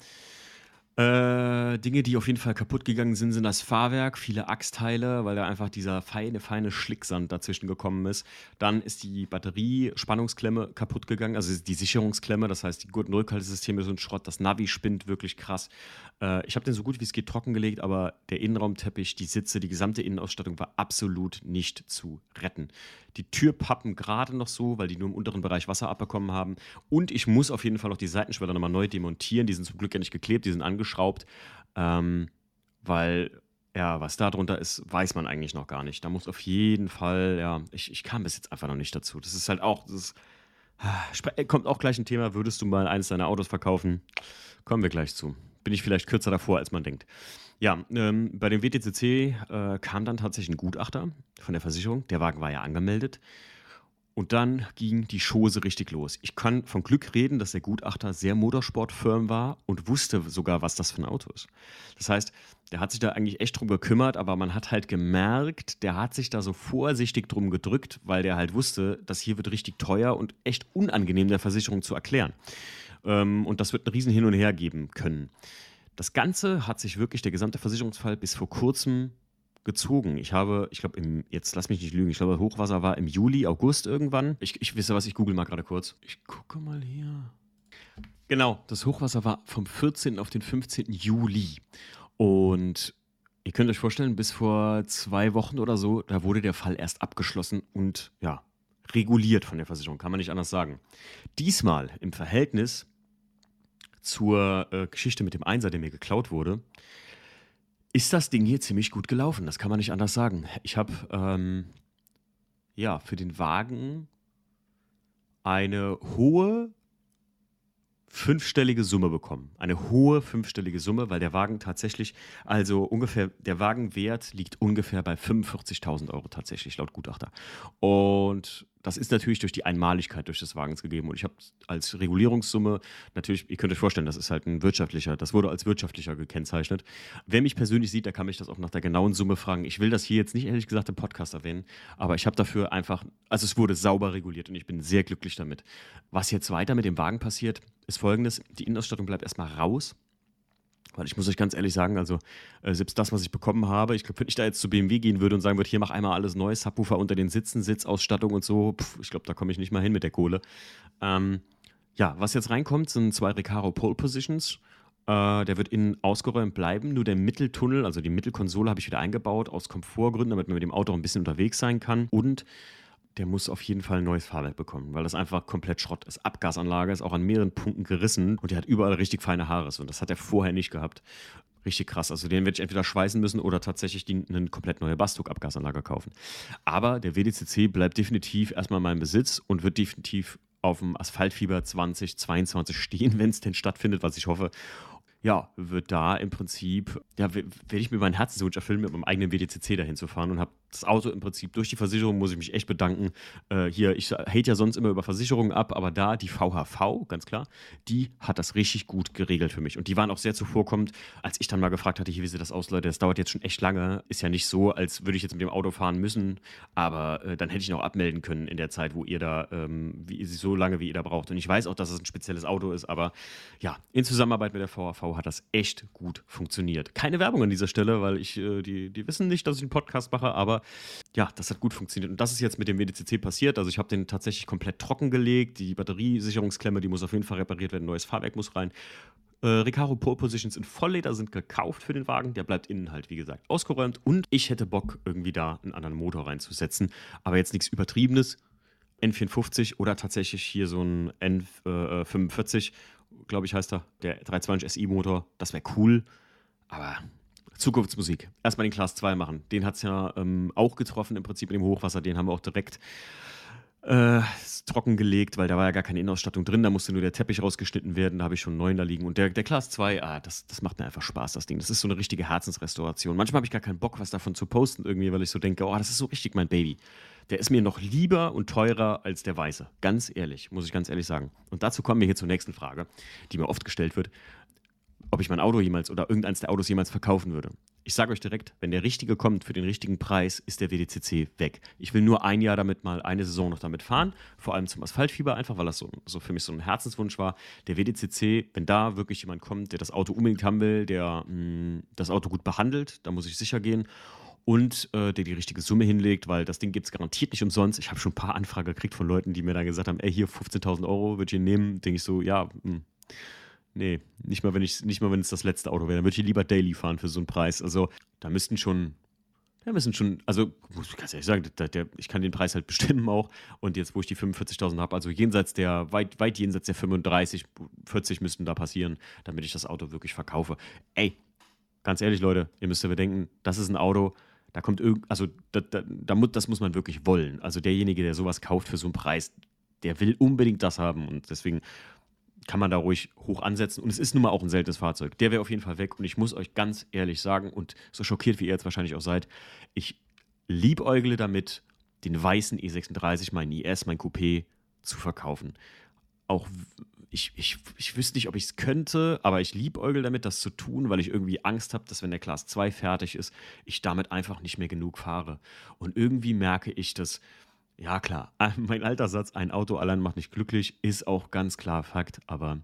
Äh, Dinge, die auf jeden Fall kaputt gegangen sind, sind das Fahrwerk, viele Achsteile, weil da einfach dieser feine, feine Schlicksand dazwischen gekommen ist. Dann ist die Batteriespannungsklemme kaputt gegangen, also die Sicherungsklemme, das heißt, die Gurtenrückhaltesysteme sind Schrott, das Navi spinnt wirklich krass. Äh, ich habe den so gut wie es geht trockengelegt, aber der Innenraumteppich, die Sitze, die gesamte Innenausstattung war absolut nicht zu retten. Die Türpappen gerade noch so, weil die nur im unteren Bereich Wasser abbekommen haben. Und ich muss auf jeden Fall auch die Seitenschwelle nochmal neu demontieren. Die sind zum Glück ja nicht geklebt, die sind angeschraubt. Ähm, weil ja, was da drunter ist, weiß man eigentlich noch gar nicht. Da muss auf jeden Fall, ja, ich, ich kam bis jetzt einfach noch nicht dazu. Das ist halt auch, das ist, ah, kommt auch gleich ein Thema, würdest du mal eines deiner Autos verkaufen? Kommen wir gleich zu. Bin ich vielleicht kürzer davor, als man denkt. Ja, ähm, bei dem WTCC äh, kam dann tatsächlich ein Gutachter von der Versicherung. Der Wagen war ja angemeldet. Und dann ging die Chose richtig los. Ich kann von Glück reden, dass der Gutachter sehr motorsportfirm war und wusste sogar, was das für ein Auto ist. Das heißt, der hat sich da eigentlich echt drum gekümmert, aber man hat halt gemerkt, der hat sich da so vorsichtig drum gedrückt, weil der halt wusste, dass hier wird richtig teuer und echt unangenehm der Versicherung zu erklären. Ähm, und das wird ein Riesen hin und her geben können. Das Ganze hat sich wirklich, der gesamte Versicherungsfall, bis vor kurzem gezogen. Ich habe, ich glaube, jetzt lass mich nicht lügen, ich glaube, Hochwasser war im Juli, August irgendwann. Ich, ich wisse was, ich google mal gerade kurz. Ich gucke mal hier. Genau, das Hochwasser war vom 14. auf den 15. Juli. Und ihr könnt euch vorstellen, bis vor zwei Wochen oder so, da wurde der Fall erst abgeschlossen und ja, reguliert von der Versicherung, kann man nicht anders sagen. Diesmal im Verhältnis zur äh, Geschichte mit dem Einser, der mir geklaut wurde, ist das Ding hier ziemlich gut gelaufen. Das kann man nicht anders sagen. Ich habe ähm, ja für den Wagen eine hohe fünfstellige Summe bekommen. Eine hohe fünfstellige Summe, weil der Wagen tatsächlich, also ungefähr, der Wagenwert liegt ungefähr bei 45.000 Euro tatsächlich, laut Gutachter. Und das ist natürlich durch die Einmaligkeit durch des Wagens gegeben. Und ich habe als Regulierungssumme natürlich, ihr könnt euch vorstellen, das ist halt ein wirtschaftlicher, das wurde als wirtschaftlicher gekennzeichnet. Wer mich persönlich sieht, der kann mich das auch nach der genauen Summe fragen. Ich will das hier jetzt nicht ehrlich gesagt im Podcast erwähnen, aber ich habe dafür einfach, also es wurde sauber reguliert und ich bin sehr glücklich damit. Was jetzt weiter mit dem Wagen passiert, ist folgendes: Die Innenausstattung bleibt erstmal raus. Weil ich muss euch ganz ehrlich sagen, also äh, selbst das, was ich bekommen habe, ich glaube, wenn ich da jetzt zu BMW gehen würde und sagen würde, hier mach einmal alles neu, Subwoofer unter den Sitzen, Sitzausstattung und so, pf, ich glaube, da komme ich nicht mal hin mit der Kohle. Ähm, ja, was jetzt reinkommt, sind zwei Recaro Pole Positions. Äh, der wird innen ausgeräumt bleiben. Nur der Mitteltunnel, also die Mittelkonsole, habe ich wieder eingebaut aus Komfortgründen, damit man mit dem Auto auch ein bisschen unterwegs sein kann. Und der muss auf jeden Fall ein neues Fahrwerk bekommen, weil das einfach komplett Schrott ist. Abgasanlage ist auch an mehreren Punkten gerissen und der hat überall richtig feine Haare. Und das hat er vorher nicht gehabt. Richtig krass. Also den werde ich entweder schweißen müssen oder tatsächlich die, eine komplett neue Bastuk-Abgasanlage kaufen. Aber der WDCC bleibt definitiv erstmal in meinem Besitz und wird definitiv auf dem Asphaltfieber 2022 stehen, wenn es denn stattfindet, was ich hoffe ja, wird da im Prinzip, ja, werde ich mir meinen Herzenswunsch erfüllen, mit meinem eigenen WDCC dahin zu fahren und habe das Auto im Prinzip durch die Versicherung, muss ich mich echt bedanken. Äh, hier, ich hate ja sonst immer über Versicherungen ab, aber da die VHV, ganz klar, die hat das richtig gut geregelt für mich. Und die waren auch sehr zuvorkommend, als ich dann mal gefragt hatte, hier, wie sieht das aus, Leute, das dauert jetzt schon echt lange. Ist ja nicht so, als würde ich jetzt mit dem Auto fahren müssen, aber äh, dann hätte ich noch abmelden können in der Zeit, wo ihr da, ähm, wie, so lange wie ihr da braucht. Und ich weiß auch, dass es ein spezielles Auto ist, aber ja, in Zusammenarbeit mit der VHV hat das echt gut funktioniert. Keine Werbung an dieser Stelle, weil ich, äh, die, die wissen nicht, dass ich einen Podcast mache, aber ja, das hat gut funktioniert. Und das ist jetzt mit dem WDCC passiert. Also ich habe den tatsächlich komplett trocken gelegt. Die Batteriesicherungsklemme, die muss auf jeden Fall repariert werden. Neues Fahrwerk muss rein. Äh, Recaro Pole Positions in Vollleder sind gekauft für den Wagen. Der bleibt innen halt, wie gesagt, ausgeräumt. Und ich hätte Bock, irgendwie da einen anderen Motor reinzusetzen. Aber jetzt nichts Übertriebenes. N54 oder tatsächlich hier so ein N45 glaube ich, heißt er, der 320 SI-Motor. Das wäre cool. Aber Zukunftsmusik. Erstmal den Class 2 machen. Den hat es ja ähm, auch getroffen im Prinzip in dem Hochwasser. Den haben wir auch direkt äh, trocken weil da war ja gar keine Innenausstattung drin. Da musste nur der Teppich rausgeschnitten werden. Da habe ich schon neun da liegen. Und der, der Class 2, ah, das, das macht mir einfach Spaß, das Ding. Das ist so eine richtige Herzensrestauration. Manchmal habe ich gar keinen Bock, was davon zu posten irgendwie, weil ich so denke, oh, das ist so richtig mein Baby. Der ist mir noch lieber und teurer als der Weiße. Ganz ehrlich, muss ich ganz ehrlich sagen. Und dazu kommen wir hier zur nächsten Frage, die mir oft gestellt wird ob ich mein Auto jemals oder irgendeins der Autos jemals verkaufen würde. Ich sage euch direkt, wenn der richtige kommt für den richtigen Preis, ist der WDCC weg. Ich will nur ein Jahr damit mal eine Saison noch damit fahren, vor allem zum Asphaltfieber einfach, weil das so, so für mich so ein Herzenswunsch war. Der WDCC, wenn da wirklich jemand kommt, der das Auto unbedingt haben will, der mh, mm, das Auto gut behandelt, da muss ich sicher gehen und äh, der die richtige Summe hinlegt, weil das Ding gibt es garantiert nicht umsonst. Ich habe schon ein paar Anfragen gekriegt von Leuten, die mir dann gesagt haben, ey, hier 15.000 Euro würde ich ihn nehmen. Denke ich so, ja, mh, mm, Nee, nicht mal, wenn ich, nicht mal, wenn es das letzte Auto wäre. Dann würde ich lieber Daily fahren für so einen Preis. Also, da müssten schon, da müssen schon, also, muss ich ganz ehrlich sagen, der, der, ich kann den Preis halt bestimmen auch. Und jetzt, wo ich die 45.000 habe, also jenseits der, weit, weit jenseits der 35, 40 müssten da passieren, damit ich das Auto wirklich verkaufe. Ey, ganz ehrlich, Leute, ihr müsst ja bedenken, das ist ein Auto, da kommt irgend, also, da, da, das muss man wirklich wollen. Also, derjenige, der sowas kauft für so einen Preis, der will unbedingt das haben. Und deswegen kann man da ruhig hoch ansetzen. Und es ist nun mal auch ein seltenes Fahrzeug. Der wäre auf jeden Fall weg. Und ich muss euch ganz ehrlich sagen, und so schockiert wie ihr jetzt wahrscheinlich auch seid, ich liebäugle damit, den weißen E36, mein IS, mein Coupé zu verkaufen. Auch ich, ich, ich wüsste nicht, ob ich es könnte, aber ich liebäugel damit, das zu tun, weil ich irgendwie Angst habe, dass wenn der Class 2 fertig ist, ich damit einfach nicht mehr genug fahre. Und irgendwie merke ich, dass ja, klar. Mein alter Satz, ein Auto allein macht nicht glücklich, ist auch ganz klar Fakt, aber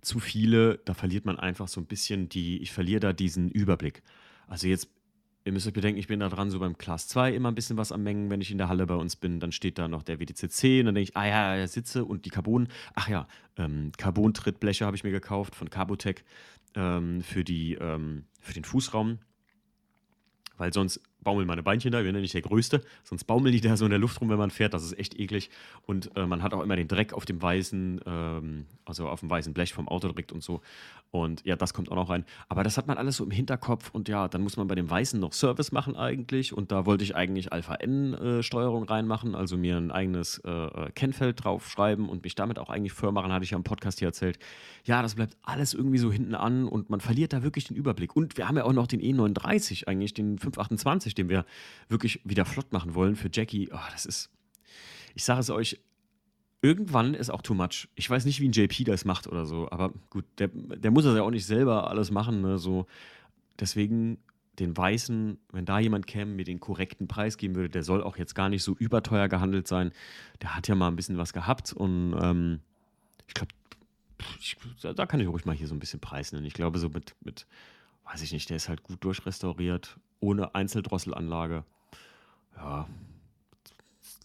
zu viele, da verliert man einfach so ein bisschen die, ich verliere da diesen Überblick. Also jetzt ihr müsst euch bedenken, ich bin da dran so beim Class 2 immer ein bisschen was am Mengen, wenn ich in der Halle bei uns bin. Dann steht da noch der WDCC und dann denke ich, ah ja, ja, Sitze und die Carbon. Ach ja, ähm, Carbon-Trittbleche habe ich mir gekauft von Carbotec ähm, für, die, ähm, für den Fußraum. Weil sonst baumeln meine Beinchen da, ich bin nicht der Größte, sonst baumeln die da so in der Luft rum, wenn man fährt, das ist echt eklig. Und äh, man hat auch immer den Dreck auf dem weißen, ähm, also auf dem weißen Blech vom Auto direkt und so. Und ja, das kommt auch noch rein. Aber das hat man alles so im Hinterkopf und ja, dann muss man bei dem Weißen noch Service machen eigentlich. Und da wollte ich eigentlich Alpha-N-Steuerung äh, reinmachen, also mir ein eigenes äh, äh, Kennfeld draufschreiben und mich damit auch eigentlich firm machen, hatte ich ja im Podcast hier erzählt. Ja, das bleibt alles irgendwie so hinten an und man verliert da wirklich den Überblick. Und wir haben ja auch noch den E39 eigentlich, den 528, den wir wirklich wieder flott machen wollen für Jackie. Oh, das ist, ich sage es euch, irgendwann ist auch too much. Ich weiß nicht, wie ein JP das macht oder so, aber gut, der, der muss das ja auch nicht selber alles machen. Ne? So, deswegen den Weißen, wenn da jemand käme, mir den korrekten Preis geben würde, der soll auch jetzt gar nicht so überteuer gehandelt sein. Der hat ja mal ein bisschen was gehabt und ähm, ich glaube, da kann ich ruhig mal hier so ein bisschen Preis nennen. Ich glaube, so mit, mit, weiß ich nicht, der ist halt gut durchrestauriert, ohne Einzeldrosselanlage. Ja,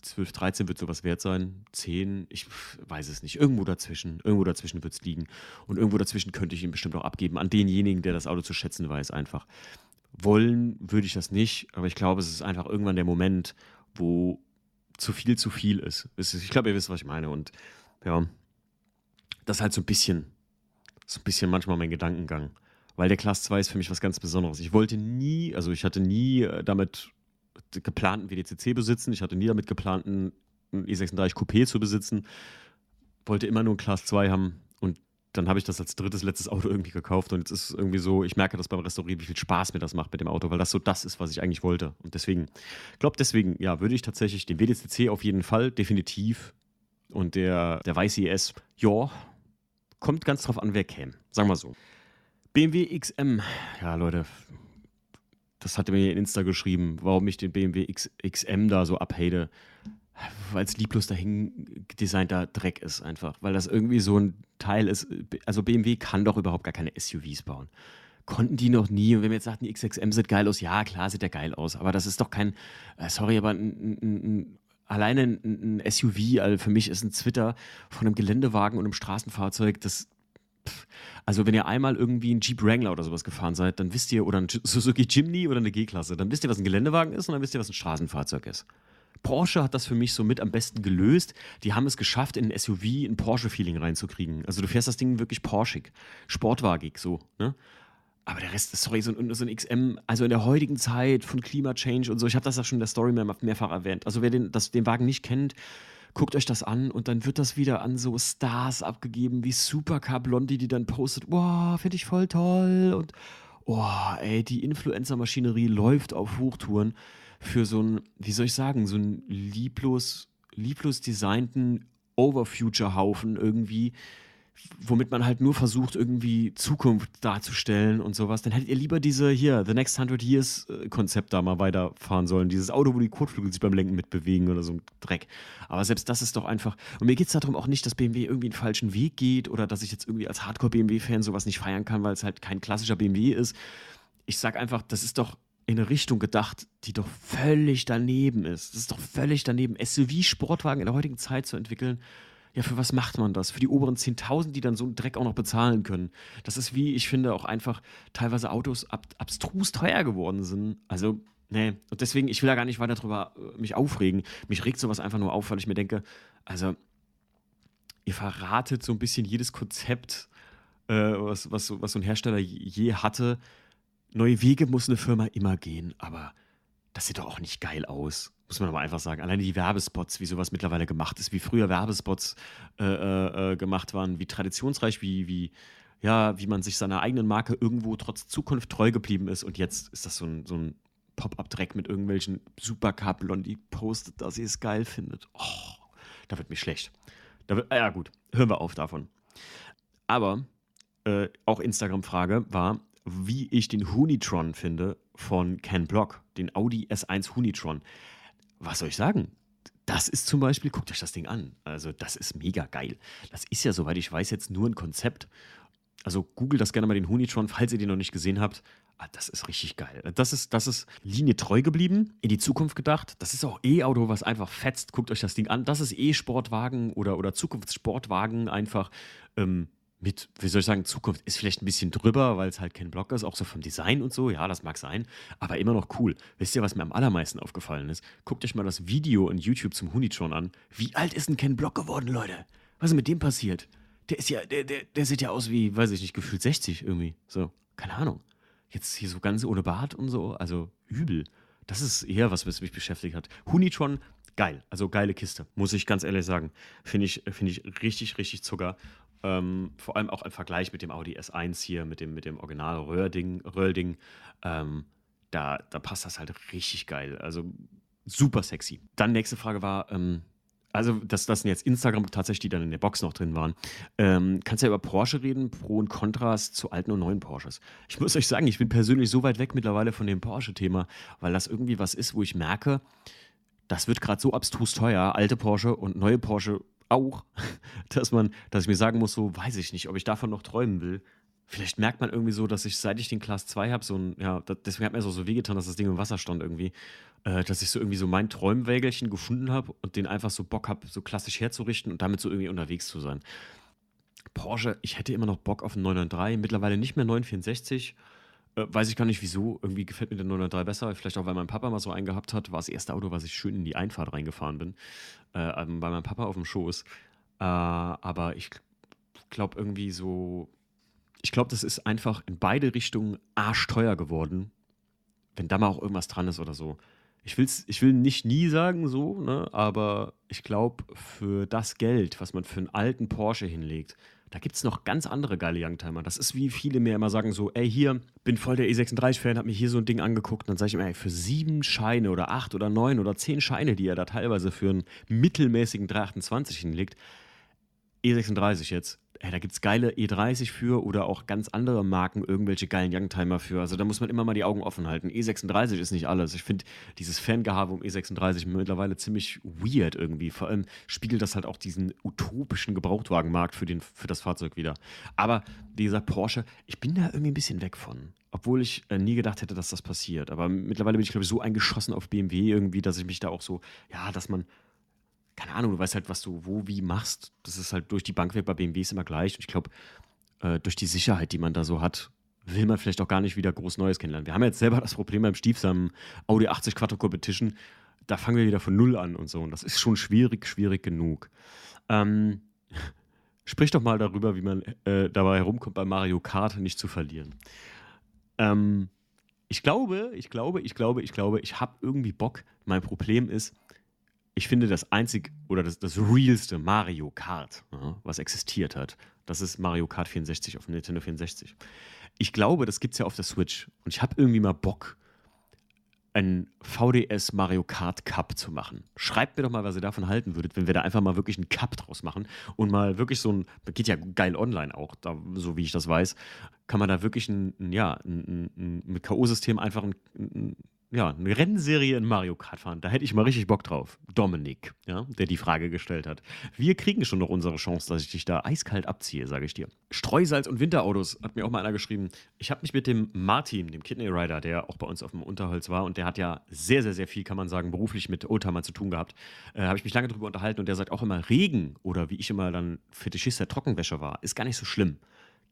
12, 13 wird sowas wert sein. 10, ich weiß es nicht. Irgendwo dazwischen. Irgendwo dazwischen wird es liegen. Und irgendwo dazwischen könnte ich ihn bestimmt auch abgeben an denjenigen, der das Auto zu schätzen weiß, einfach. Wollen würde ich das nicht, aber ich glaube, es ist einfach irgendwann der Moment, wo zu viel zu viel ist. Ich glaube, ihr wisst, was ich meine. Und ja, das ist halt so ein bisschen, so ein bisschen manchmal mein Gedankengang. Weil der Class 2 ist für mich was ganz Besonderes. Ich wollte nie, also ich hatte nie äh, damit geplanten WDCC besitzen. Ich hatte nie damit geplant, einen E36 Coupé zu besitzen. Wollte immer nur ein Class 2 haben und dann habe ich das als drittes, letztes Auto irgendwie gekauft und jetzt ist irgendwie so, ich merke das beim Restaurieren, wie viel Spaß mir das macht mit dem Auto, weil das so das ist, was ich eigentlich wollte. Und deswegen, glaube, deswegen, ja, würde ich tatsächlich den WDCC auf jeden Fall, definitiv. Und der, der weiße ES, ja, kommt ganz drauf an, wer käme. Sagen wir so. BMW XM, ja, Leute, das hatte mir in Insta geschrieben, warum ich den BMW X, XM da so abhate. Weil es lieblos dahin designter Dreck ist einfach. Weil das irgendwie so ein Teil ist. Also BMW kann doch überhaupt gar keine SUVs bauen. Konnten die noch nie. Und wenn wir jetzt sagten, die XXM sieht geil aus, ja, klar sieht der geil aus. Aber das ist doch kein, äh, sorry, aber ein, ein, ein, alleine ein, SUV, also für mich ist ein Twitter von einem Geländewagen und einem Straßenfahrzeug, das also wenn ihr einmal irgendwie einen Jeep Wrangler oder sowas gefahren seid, dann wisst ihr, oder ein Suzuki Jimny oder eine G-Klasse, dann wisst ihr, was ein Geländewagen ist und dann wisst ihr, was ein Straßenfahrzeug ist. Porsche hat das für mich so mit am besten gelöst. Die haben es geschafft, in ein SUV ein Porsche-Feeling reinzukriegen. Also du fährst das Ding wirklich Porschig, sportwagig so, ne? Aber der Rest, sorry, so ein, so ein XM, also in der heutigen Zeit von Klimachange und so, ich habe das ja schon in der Story mehr, mehrfach erwähnt. Also wer den, das, den Wagen nicht kennt, guckt euch das an und dann wird das wieder an so Stars abgegeben wie Supercar Blondie, die dann postet, wow, finde ich voll toll. Und oh, ey, die Influencer-Maschinerie läuft auf Hochtouren für so einen, wie soll ich sagen, so einen lieblos, lieblos designten Overfuture-Haufen irgendwie, womit man halt nur versucht, irgendwie Zukunft darzustellen und sowas, dann hättet ihr lieber diese hier, The Next 100 Years äh, Konzept da mal weiterfahren sollen. Dieses Auto, wo die Kotflügel sich beim Lenken mitbewegen oder so ein Dreck. Aber selbst das ist doch einfach. Und mir geht es darum auch nicht, dass BMW irgendwie einen falschen Weg geht oder dass ich jetzt irgendwie als Hardcore-BMW-Fan sowas nicht feiern kann, weil es halt kein klassischer BMW ist. Ich sag einfach, das ist doch in eine Richtung gedacht, die doch völlig daneben ist. Das ist doch völlig daneben, SUV-Sportwagen in der heutigen Zeit zu entwickeln ja, für was macht man das? Für die oberen 10.000, die dann so einen Dreck auch noch bezahlen können. Das ist wie, ich finde, auch einfach teilweise Autos ab, abstrus teuer geworden sind. Also, nee. Und deswegen, ich will da gar nicht weiter drüber äh, mich aufregen. Mich regt sowas einfach nur auf, weil ich mir denke, also, ihr verratet so ein bisschen jedes Konzept, äh, was, was, was so ein Hersteller je hatte. Neue Wege muss eine Firma immer gehen, aber das sieht doch auch nicht geil aus. Muss man aber einfach sagen. Alleine die Werbespots, wie sowas mittlerweile gemacht ist, wie früher Werbespots äh, äh, äh, gemacht waren, wie traditionsreich, wie, wie, ja, wie man sich seiner eigenen Marke irgendwo trotz Zukunft treu geblieben ist. Und jetzt ist das so ein, so ein Pop-Up-Dreck mit irgendwelchen Supercar-Blondie postet, dass sie es geil findet. Oh, da wird mir schlecht. Da wird, ja, gut, hören wir auf davon. Aber äh, auch Instagram-Frage war, wie ich den Hunitron finde von Ken Block, den Audi S1 Hunitron was soll ich sagen? Das ist zum Beispiel, guckt euch das Ding an. Also, das ist mega geil. Das ist ja, soweit ich weiß, jetzt nur ein Konzept. Also, googelt das gerne mal den Hunitron, falls ihr den noch nicht gesehen habt. Ah, das ist richtig geil. Das ist, das ist Linie treu geblieben, in die Zukunft gedacht. Das ist auch E-Auto, was einfach fetzt. Guckt euch das Ding an. Das ist E-Sportwagen oder, oder Zukunftssportwagen einfach ähm, mit, wie soll ich sagen, Zukunft ist vielleicht ein bisschen drüber, weil es halt kein Block ist, auch so vom Design und so. Ja, das mag sein, aber immer noch cool. Wisst ihr, was mir am allermeisten aufgefallen ist? Guckt euch mal das Video in YouTube zum Hunitron an. Wie alt ist denn Ken Block geworden, Leute? Was ist mit dem passiert? Der ist ja, der, der, der sieht ja aus wie, weiß ich nicht, gefühlt 60 irgendwie. So, keine Ahnung. Jetzt hier so ganz ohne Bart und so, also übel. Das ist eher was, was mich beschäftigt hat. Hunitron, geil. Also geile Kiste, muss ich ganz ehrlich sagen. Finde ich, find ich richtig, richtig Zucker. Ähm, vor allem auch im Vergleich mit dem Audi S1 hier, mit dem, mit dem Original Röhrding, Röhrding ähm, da, da passt das halt richtig geil. Also super sexy. Dann nächste Frage war, ähm, also das, das sind jetzt Instagram tatsächlich, die dann in der Box noch drin waren. Ähm, kannst ja über Porsche reden, Pro und Kontras zu alten und neuen Porsches. Ich muss euch sagen, ich bin persönlich so weit weg mittlerweile von dem Porsche-Thema, weil das irgendwie was ist, wo ich merke, das wird gerade so abstrus teuer, alte Porsche und neue Porsche auch, dass man, dass ich mir sagen muss, so weiß ich nicht, ob ich davon noch träumen will. Vielleicht merkt man irgendwie so, dass ich, seit ich den Class 2 habe, so ein, ja, deswegen hat mir so, so wehgetan, dass das Ding im Wasser stand irgendwie, äh, dass ich so irgendwie so mein Träumwägelchen gefunden habe und den einfach so Bock habe, so klassisch herzurichten und damit so irgendwie unterwegs zu sein. Porsche, ich hätte immer noch Bock auf einen 993, mittlerweile nicht mehr 964. Äh, weiß ich gar nicht wieso. Irgendwie gefällt mir der 993 besser. Vielleicht auch, weil mein Papa mal so einen gehabt hat. War das erste Auto, was ich schön in die Einfahrt reingefahren bin. Äh, bei meinem Papa auf dem Schoß. Äh, aber ich glaube irgendwie so ich glaube, das ist einfach in beide Richtungen arschteuer geworden, wenn da mal auch irgendwas dran ist oder so. Ich, will's, ich will nicht nie sagen so, ne, aber ich glaube, für das Geld, was man für einen alten Porsche hinlegt, da gibt es noch ganz andere geile Youngtimer. Das ist wie viele mir immer sagen so, ey, hier, bin voll der E36-Fan, hab mir hier so ein Ding angeguckt. Und dann sage ich immer, ey, für sieben Scheine oder acht oder neun oder zehn Scheine, die er da teilweise für einen mittelmäßigen 328 hinlegt, E36 jetzt, Ey, da gibt es geile E30 für oder auch ganz andere Marken, irgendwelche geilen Youngtimer für. Also da muss man immer mal die Augen offen halten. E36 ist nicht alles. Ich finde dieses Fangehabe um E36 mittlerweile ziemlich weird irgendwie. Vor allem spiegelt das halt auch diesen utopischen Gebrauchtwagenmarkt für, den, für das Fahrzeug wieder. Aber wie gesagt, Porsche, ich bin da irgendwie ein bisschen weg von. Obwohl ich äh, nie gedacht hätte, dass das passiert. Aber mittlerweile bin ich, glaube ich, so eingeschossen auf BMW irgendwie, dass ich mich da auch so, ja, dass man keine Ahnung, du weißt halt, was du wo, wie machst. Das ist halt durch die Bank weg bei BMWs immer gleich. Und ich glaube, äh, durch die Sicherheit, die man da so hat, will man vielleicht auch gar nicht wieder groß Neues kennenlernen. Wir haben jetzt selber das Problem beim stiefsamen Audi 80 Quattro Competition. Da fangen wir wieder von Null an und so. Und das ist schon schwierig, schwierig genug. Ähm, sprich doch mal darüber, wie man äh, dabei herumkommt, bei Mario Kart nicht zu verlieren. Ähm, ich glaube, ich glaube, ich glaube, ich glaube, ich habe irgendwie Bock. Mein Problem ist, ich finde, das einzig oder das, das realste Mario Kart, was existiert hat, das ist Mario Kart 64 auf Nintendo 64. Ich glaube, das gibt es ja auf der Switch. Und ich habe irgendwie mal Bock, einen VDS Mario Kart Cup zu machen. Schreibt mir doch mal, was ihr davon halten würdet, wenn wir da einfach mal wirklich einen Cup draus machen und mal wirklich so ein, geht ja geil online auch, da, so wie ich das weiß, kann man da wirklich ein, ein ja, ein, ein, ein K.O.-System einfach ein, ein ja, eine Rennserie in Mario Kart fahren. Da hätte ich mal richtig Bock drauf. Dominik, ja, der die Frage gestellt hat. Wir kriegen schon noch unsere Chance, dass ich dich da eiskalt abziehe, sage ich dir. Streusalz und Winterautos hat mir auch mal einer geschrieben. Ich habe mich mit dem Martin, dem Kidney Rider, der auch bei uns auf dem Unterholz war und der hat ja sehr, sehr, sehr viel, kann man sagen, beruflich mit Oldtimer zu tun gehabt, äh, habe ich mich lange darüber unterhalten und der sagt auch immer, Regen oder wie ich immer dann Fetischist der Trockenwäsche war, ist gar nicht so schlimm.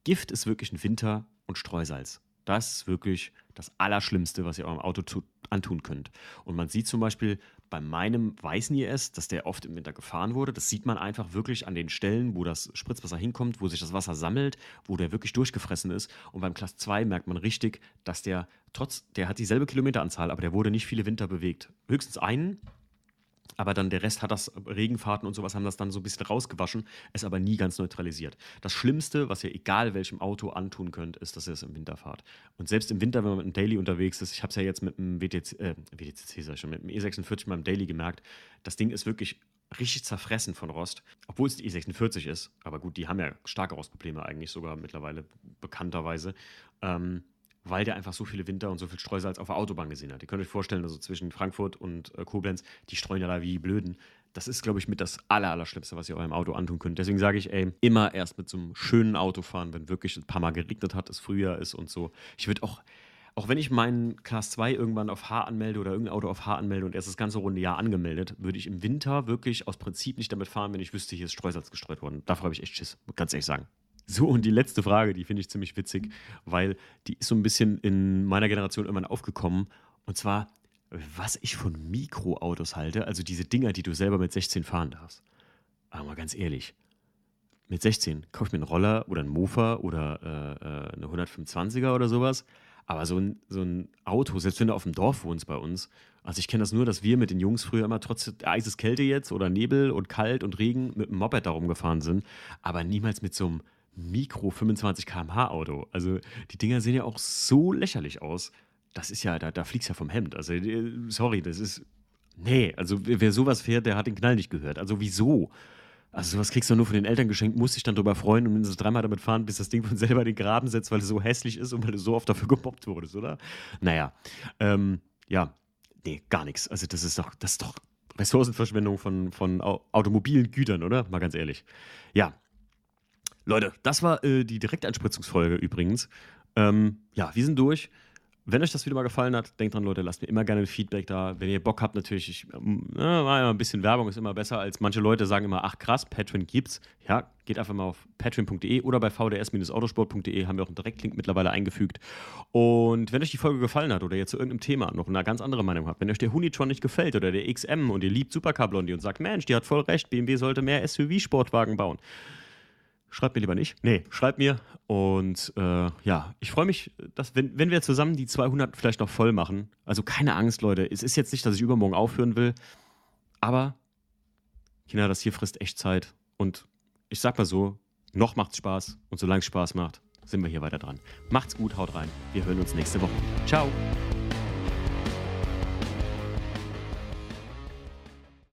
Gift ist wirklich ein Winter und Streusalz. Das ist wirklich das Allerschlimmste, was ihr eurem Auto antun könnt. Und man sieht zum Beispiel bei meinem weißen IS, dass der oft im Winter gefahren wurde. Das sieht man einfach wirklich an den Stellen, wo das Spritzwasser hinkommt, wo sich das Wasser sammelt, wo der wirklich durchgefressen ist. Und beim Class 2 merkt man richtig, dass der trotz, der hat dieselbe Kilometeranzahl, aber der wurde nicht viele Winter bewegt. Höchstens einen, aber dann der Rest hat das, Regenfahrten und sowas haben das dann so ein bisschen rausgewaschen, es aber nie ganz neutralisiert. Das Schlimmste, was ihr egal welchem Auto antun könnt, ist, dass ihr es im Winter fahrt. Und selbst im Winter, wenn man mit einem Daily unterwegs ist, ich habe es ja jetzt mit dem WTC, äh, WTC sag ich schon, mit dem E46 meinem Daily gemerkt, das Ding ist wirklich richtig zerfressen von Rost, obwohl es die E46 ist. Aber gut, die haben ja starke Rostprobleme eigentlich sogar mittlerweile bekannterweise. Ähm, weil der einfach so viele Winter und so viel Streusalz auf der Autobahn gesehen hat. Ihr könnt euch vorstellen, also zwischen Frankfurt und äh, Koblenz, die streuen ja da wie Blöden. Das ist, glaube ich, mit das Allerallerschlimmste, was ihr eurem Auto antun könnt. Deswegen sage ich, ey, immer erst mit so einem schönen Auto fahren, wenn wirklich ein paar Mal geregnet hat, es Frühjahr ist und so. Ich würde auch, auch wenn ich meinen Class 2 irgendwann auf H anmelde oder irgendein Auto auf H anmelde und erst das ganze runde Jahr angemeldet, würde ich im Winter wirklich aus Prinzip nicht damit fahren, wenn ich wüsste, hier ist Streusalz gestreut worden. Davor habe ich echt Schiss, ganz ehrlich sagen. So, und die letzte Frage, die finde ich ziemlich witzig, weil die ist so ein bisschen in meiner Generation irgendwann aufgekommen. Und zwar, was ich von Mikroautos halte, also diese Dinger, die du selber mit 16 fahren darfst. Aber mal ganz ehrlich, mit 16 kaufe ich mir einen Roller oder einen Mofa oder äh, äh eine 125er oder sowas. Aber so ein, so ein Auto, selbst wenn du auf dem Dorf wohnst bei uns, also ich kenne das nur, dass wir mit den Jungs früher immer trotz eises Kälte jetzt oder Nebel und kalt und Regen mit dem Moped da rumgefahren sind, aber niemals mit so einem Mikro 25 km/h Auto. Also die Dinger sehen ja auch so lächerlich aus. Das ist ja, da, da fliegst ja vom Hemd. Also äh, sorry, das ist, nee, also wer sowas fährt, der hat den Knall nicht gehört. Also wieso? Also sowas kriegst du nur von den Eltern geschenkt, musst dich dann drüber freuen und mindestens dreimal damit fahren, bis das Ding von selber den Graben setzt, weil es so hässlich ist und weil du so oft dafür gemobbt wurdest, oder? Naja, ähm, ja, nee, gar nichts. Also das ist doch, das ist doch Ressourcenverschwendung von, von automobilen Gütern, oder? Mal ganz ehrlich. Ja, Leute, das war äh, die Direkteinspritzungsfolge übrigens. Ähm, ja, wir sind durch. Wenn euch das Video mal gefallen hat, denkt dran, Leute, lasst mir immer gerne ein Feedback da. Wenn ihr Bock habt, natürlich, ich, äh, ein bisschen Werbung ist immer besser, als manche Leute sagen immer, ach krass, Patreon gibt's. Ja, geht einfach mal auf patreon.de oder bei vds-autosport.de haben wir auch einen Direktlink mittlerweile eingefügt. Und wenn euch die Folge gefallen hat oder ihr zu irgendeinem Thema noch eine ganz andere Meinung habt, wenn euch der Hunitron nicht gefällt oder der XM und ihr liebt Supercar Blondie und sagt, Mensch, die hat voll recht, BMW sollte mehr SUV-Sportwagen bauen Schreibt mir lieber nicht. Nee, schreibt mir. Und äh, ja, ich freue mich, dass, wenn, wenn wir zusammen die 200 vielleicht noch voll machen. Also keine Angst, Leute. Es ist jetzt nicht, dass ich übermorgen aufhören will. Aber, Kinder, das hier frisst echt Zeit. Und ich sag mal so, noch macht's Spaß. Und solange es Spaß macht, sind wir hier weiter dran. Macht's gut, haut rein. Wir hören uns nächste Woche. Ciao.